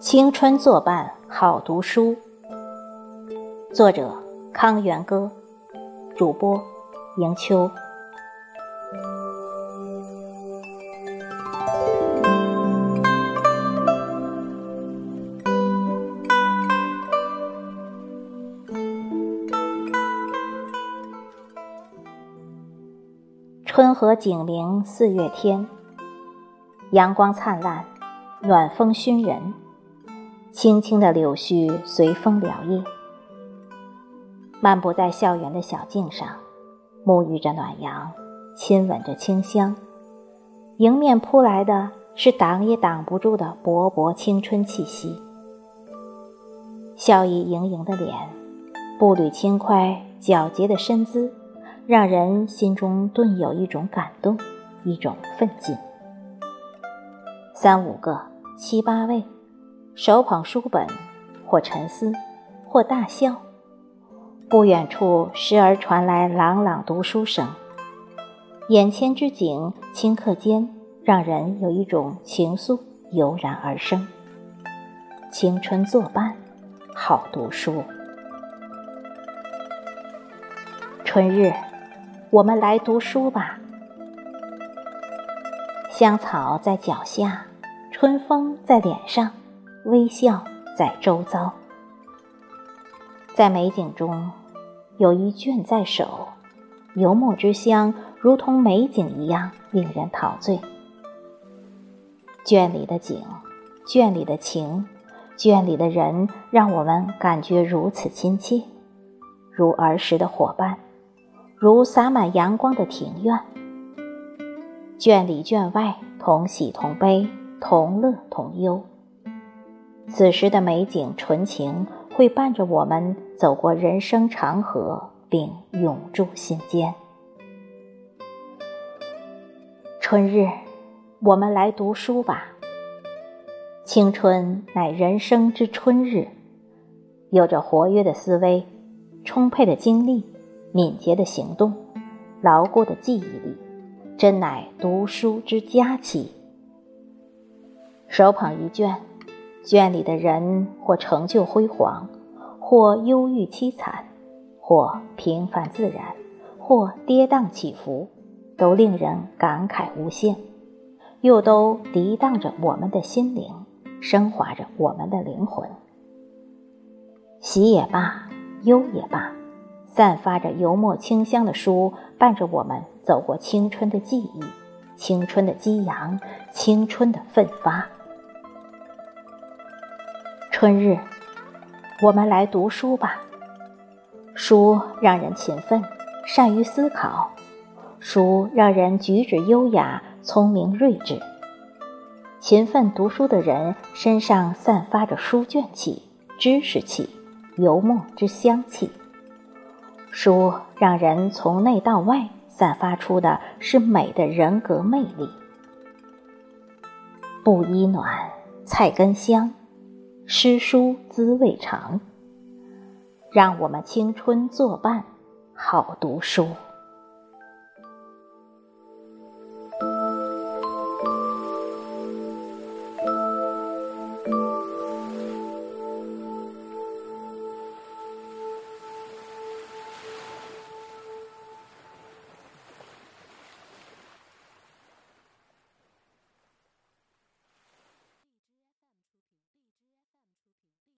青春作伴，好读书。作者：康元歌，主播：迎秋。春和景明四月天，阳光灿烂，暖风熏人。青青的柳絮随风摇曳，漫步在校园的小径上，沐浴着暖阳，亲吻着清香，迎面扑来的是挡也挡不住的勃勃青春气息。笑意盈盈的脸，步履轻快皎洁的身姿，让人心中顿有一种感动，一种奋进。三五个，七八位。手捧书本，或沉思，或大笑。不远处时而传来朗朗读书声，眼前之景顷刻间让人有一种情愫油然而生。青春作伴，好读书。春日，我们来读书吧。香草在脚下，春风在脸上。微笑在周遭，在美景中有一卷在手，油墨之香如同美景一样令人陶醉。卷里的景，卷里的情，卷里的人，让我们感觉如此亲切，如儿时的伙伴，如洒满阳光的庭院。卷里卷外，同喜同悲，同乐同忧。此时的美景纯情，会伴着我们走过人生长河，并永驻心间。春日，我们来读书吧。青春乃人生之春日，有着活跃的思维、充沛的精力、敏捷的行动、牢固的记忆力，真乃读书之佳期。手捧一卷。卷里的人，或成就辉煌，或忧郁凄惨，或平凡自然，或跌宕起伏，都令人感慨无限，又都涤荡着我们的心灵，升华着我们的灵魂。喜也罢，忧也罢，散发着油墨清香的书，伴着我们走过青春的记忆，青春的激扬，青春的奋发。春日，我们来读书吧。书让人勤奋，善于思考；书让人举止优雅，聪明睿智。勤奋读书的人身上散发着书卷气、知识气、油墨之香气。书让人从内到外散发出的是美的人格魅力。布衣暖，菜根香。诗书滋味长，让我们青春作伴，好读书。